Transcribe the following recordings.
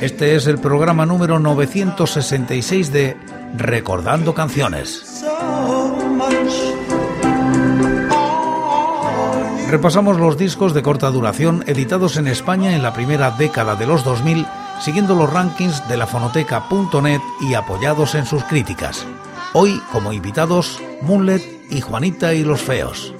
Este es el programa número 966 de Recordando Canciones. Repasamos los discos de corta duración editados en España en la primera década de los 2000, siguiendo los rankings de la fonoteca.net y apoyados en sus críticas. Hoy, como invitados, Moonlet y Juanita y los Feos.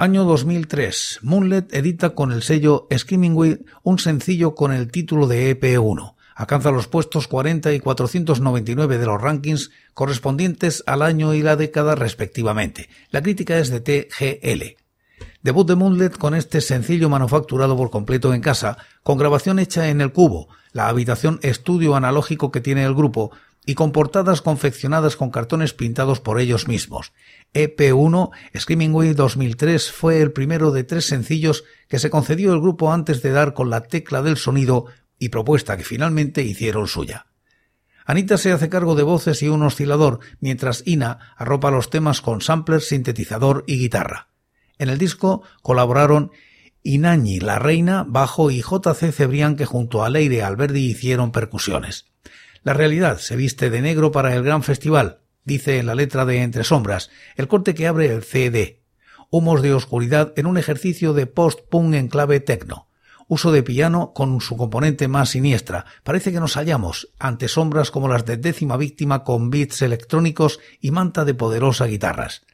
Año 2003. Moonlet edita con el sello Screaming un sencillo con el título de EP1. Alcanza los puestos 40 y 499 de los rankings correspondientes al año y la década respectivamente. La crítica es de TGL. Debut de Moonlet con este sencillo manufacturado por completo en casa, con grabación hecha en el cubo, la habitación estudio analógico que tiene el grupo, y con portadas confeccionadas con cartones pintados por ellos mismos. EP1 Screaming Way 2003 fue el primero de tres sencillos que se concedió el grupo antes de dar con la tecla del sonido y propuesta que finalmente hicieron suya. Anita se hace cargo de voces y un oscilador, mientras Ina arropa los temas con sampler, sintetizador y guitarra. En el disco colaboraron Inañi La Reina, bajo y JC Cebrián que junto a Leire Alberdi hicieron percusiones. La realidad se viste de negro para el gran festival, dice en la letra de Entre Sombras, el corte que abre el CD. Humos de oscuridad en un ejercicio de post-punk en clave techno. Uso de piano con su componente más siniestra. Parece que nos hallamos ante sombras como las de décima víctima con beats electrónicos y manta de poderosa guitarras.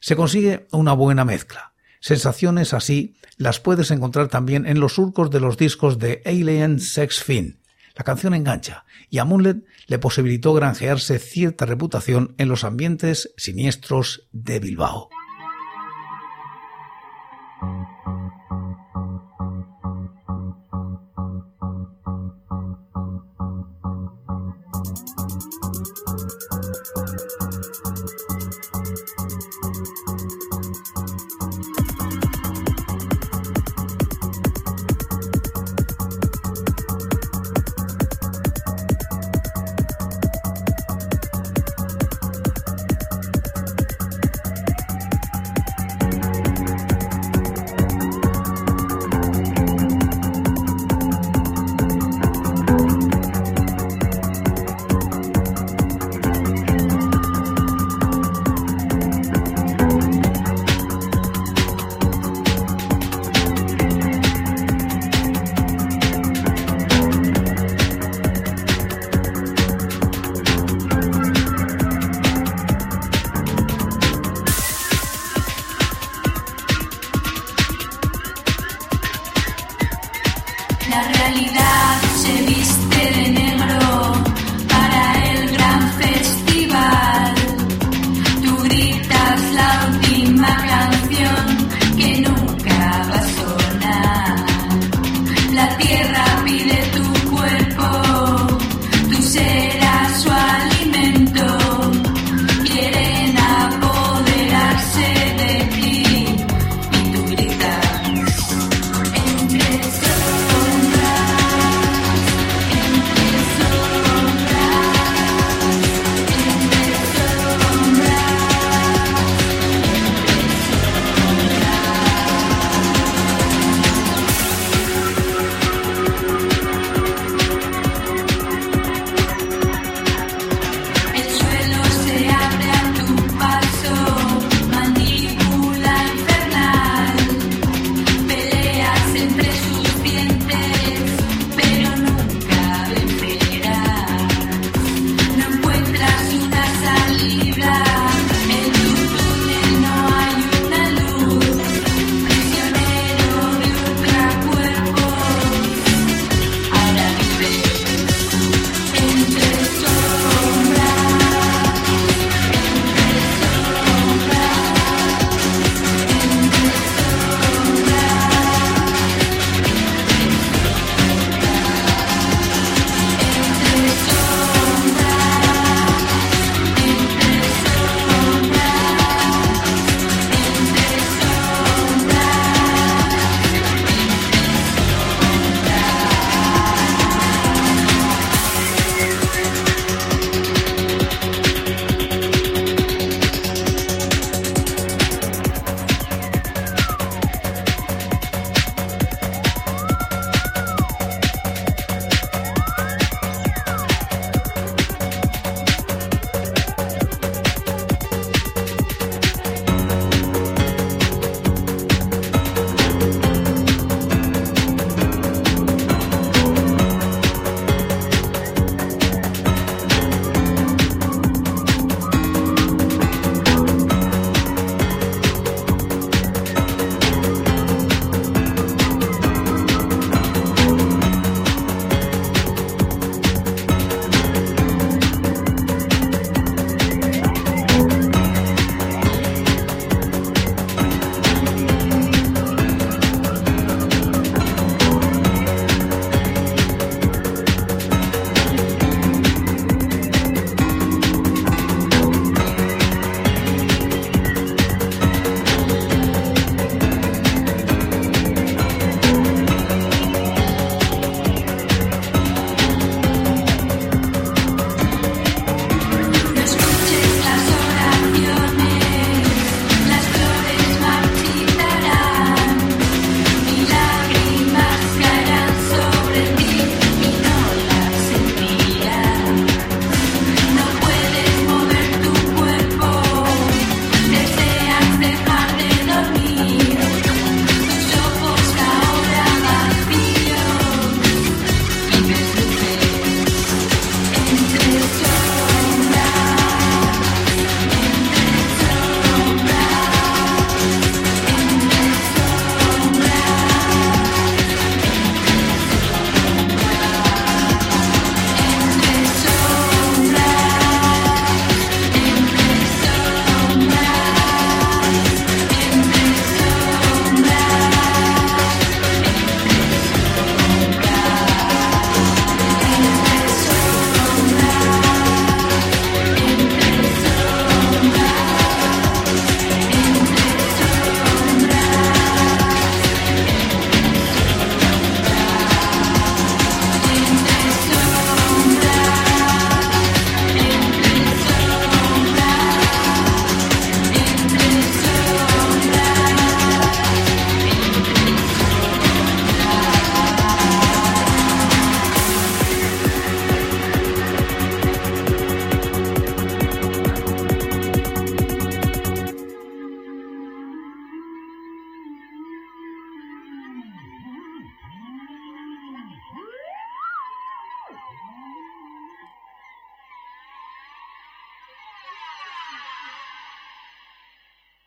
Se consigue una buena mezcla. Sensaciones así las puedes encontrar también en los surcos de los discos de Alien Sex Fin, la canción engancha y a Moonlet le posibilitó granjearse cierta reputación en los ambientes siniestros de Bilbao.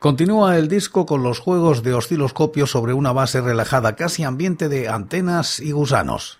Continúa el disco con los juegos de osciloscopio sobre una base relajada, casi ambiente de antenas y gusanos.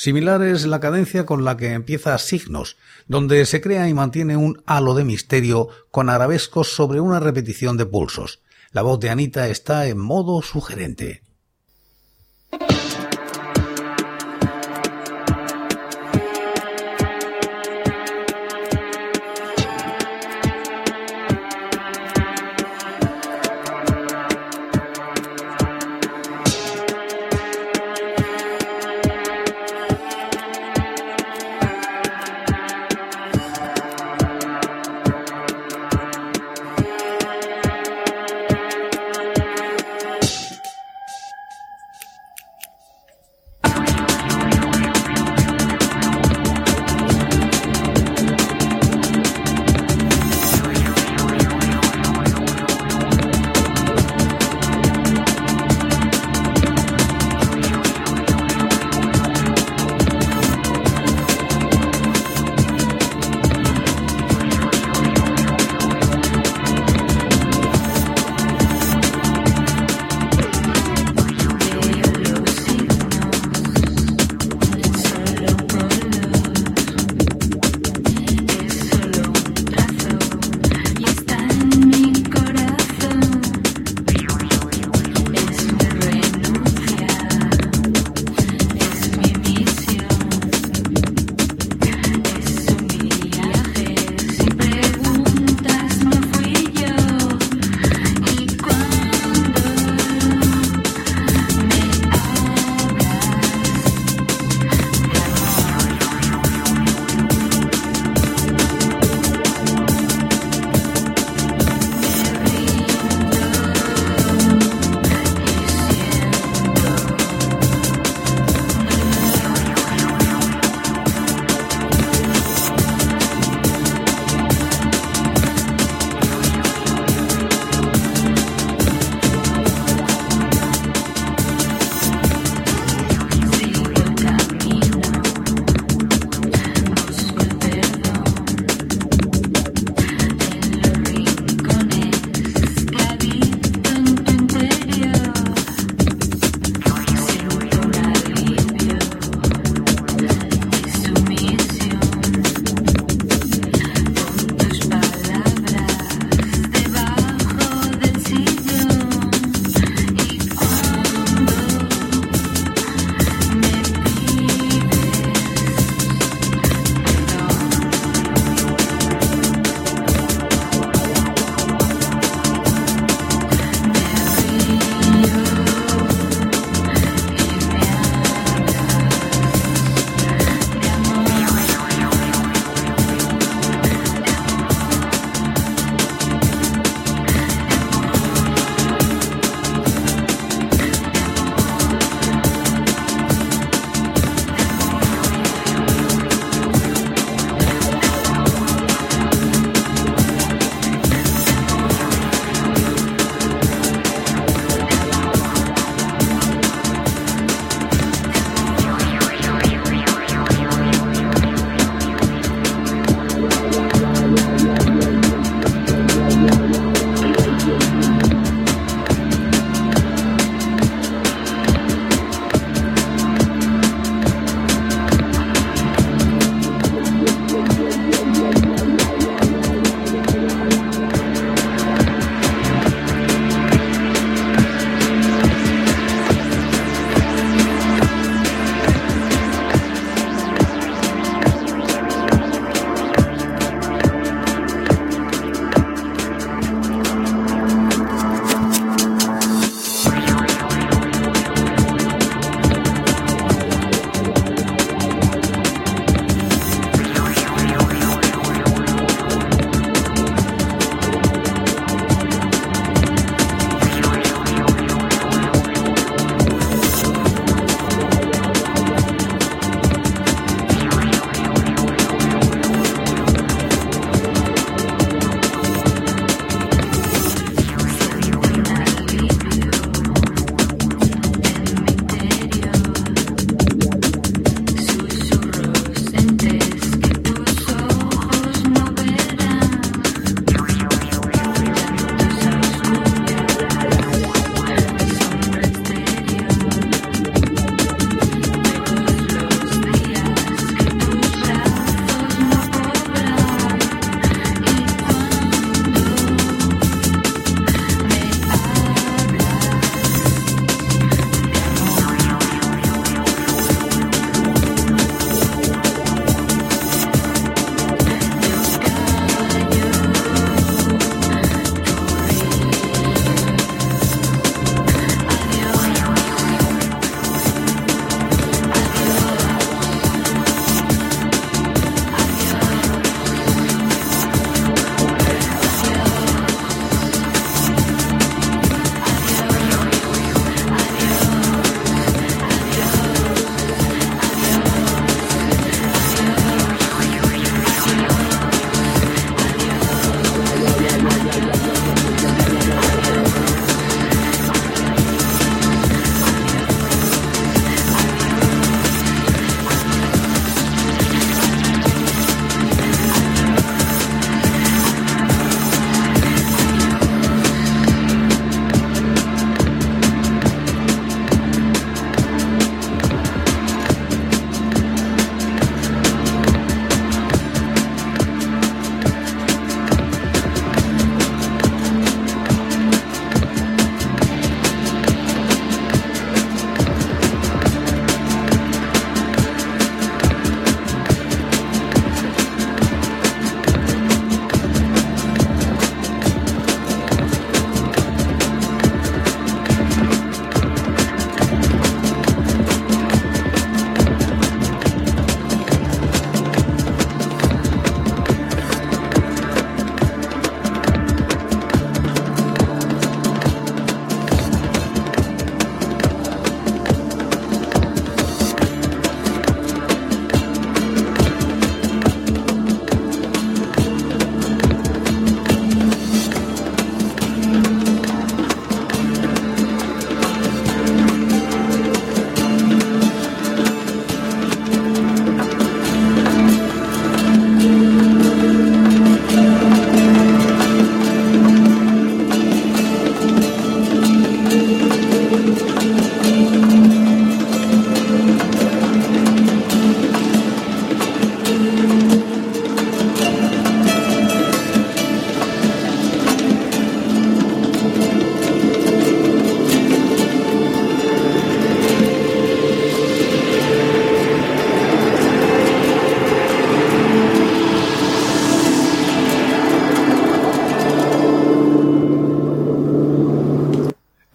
Similar es la cadencia con la que empieza Signos, donde se crea y mantiene un halo de misterio con arabescos sobre una repetición de pulsos. La voz de Anita está en modo sugerente.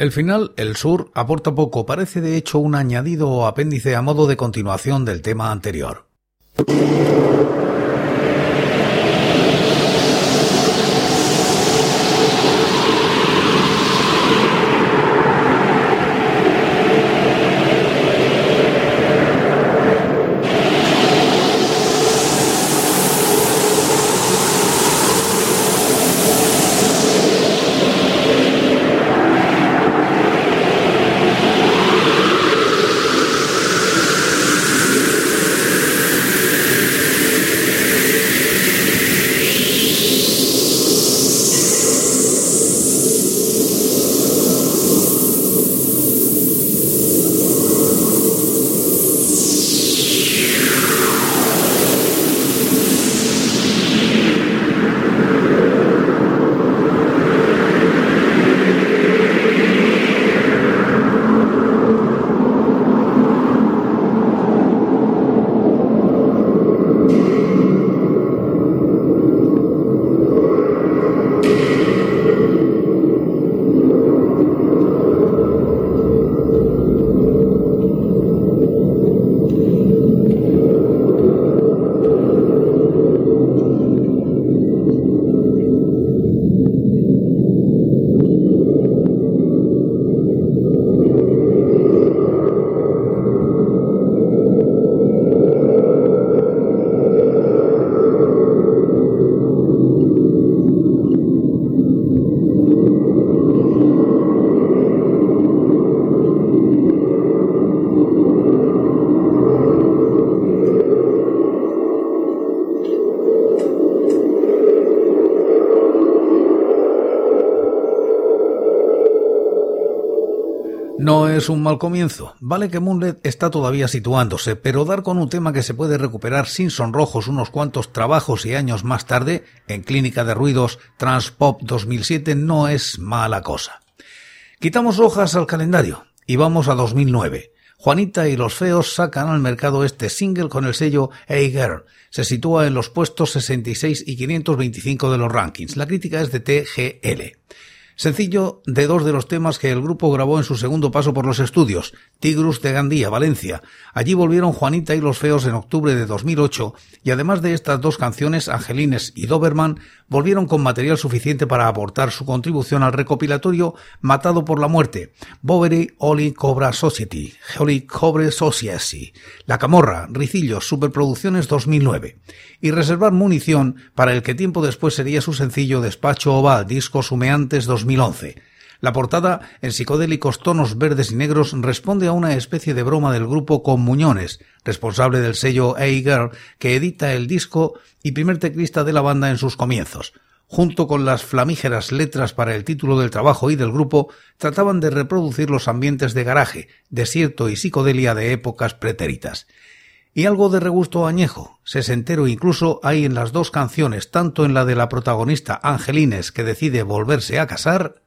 El final, el sur, aporta poco, parece de hecho un añadido o apéndice a modo de continuación del tema anterior. Es un mal comienzo. Vale que Moonlet está todavía situándose, pero dar con un tema que se puede recuperar sin sonrojos unos cuantos trabajos y años más tarde, en Clínica de Ruidos Transpop 2007, no es mala cosa. Quitamos hojas al calendario y vamos a 2009. Juanita y los Feos sacan al mercado este single con el sello Hey Girl. Se sitúa en los puestos 66 y 525 de los rankings. La crítica es de TGL. Sencillo de dos de los temas que el grupo grabó en su segundo paso por los estudios, Tigrus de Gandía, Valencia. Allí volvieron Juanita y los Feos en octubre de 2008 y además de estas dos canciones, Angelines y Doberman, volvieron con material suficiente para aportar su contribución al recopilatorio Matado por la Muerte, Bowery Oli Cobra Society, Oli Cobre Society, La Camorra, Ricillos, Superproducciones 2009 y reservar munición para el que tiempo después sería su sencillo Despacho Oval, discos humeantes 2011. La portada, en psicodélicos tonos verdes y negros, responde a una especie de broma del grupo Con Muñones, responsable del sello A-Girl, que edita el disco y primer teclista de la banda en sus comienzos. Junto con las flamígeras letras para el título del trabajo y del grupo, trataban de reproducir los ambientes de garaje, desierto y psicodelia de épocas pretéritas y algo de regusto añejo, sesentero incluso hay en las dos canciones, tanto en la de la protagonista Angelines que decide volverse a casar,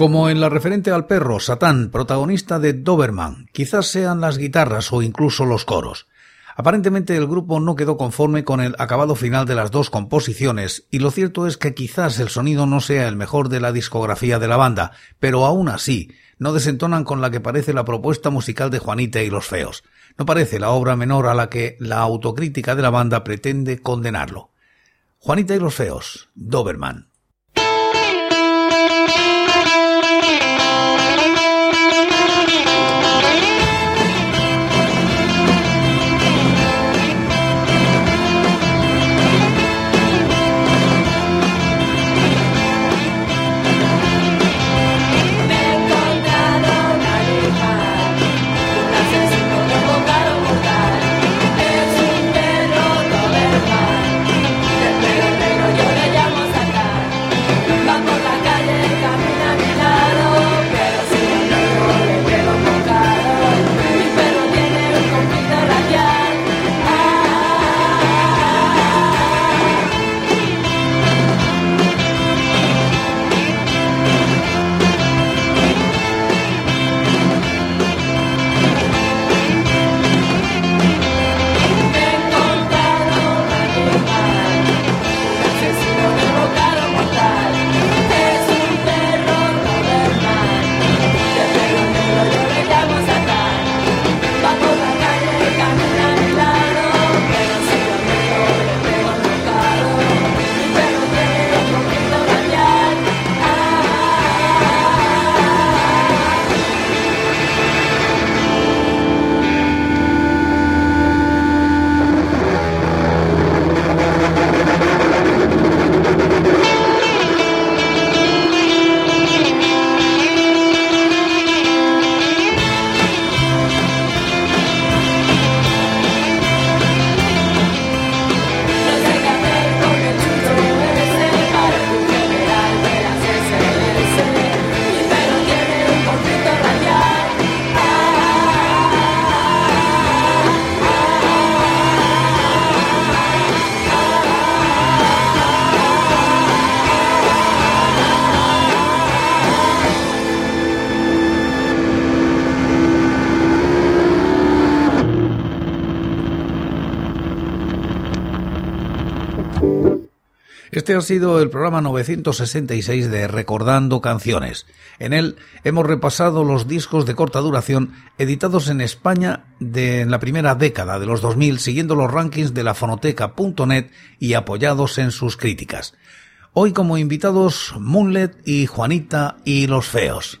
Como en la referente al perro, Satán, protagonista de Doberman, quizás sean las guitarras o incluso los coros. Aparentemente el grupo no quedó conforme con el acabado final de las dos composiciones, y lo cierto es que quizás el sonido no sea el mejor de la discografía de la banda, pero aún así no desentonan con la que parece la propuesta musical de Juanita y los Feos. No parece la obra menor a la que la autocrítica de la banda pretende condenarlo. Juanita y los Feos, Doberman. Este ha sido el programa 966 de Recordando Canciones. En él hemos repasado los discos de corta duración editados en España de en la primera década de los 2000 siguiendo los rankings de la fonoteca.net y apoyados en sus críticas. Hoy como invitados Moonlet y Juanita y Los Feos.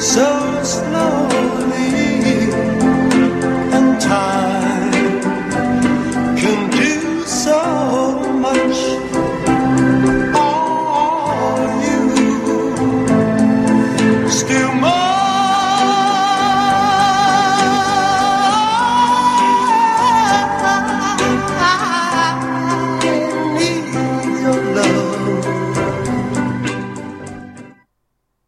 So slow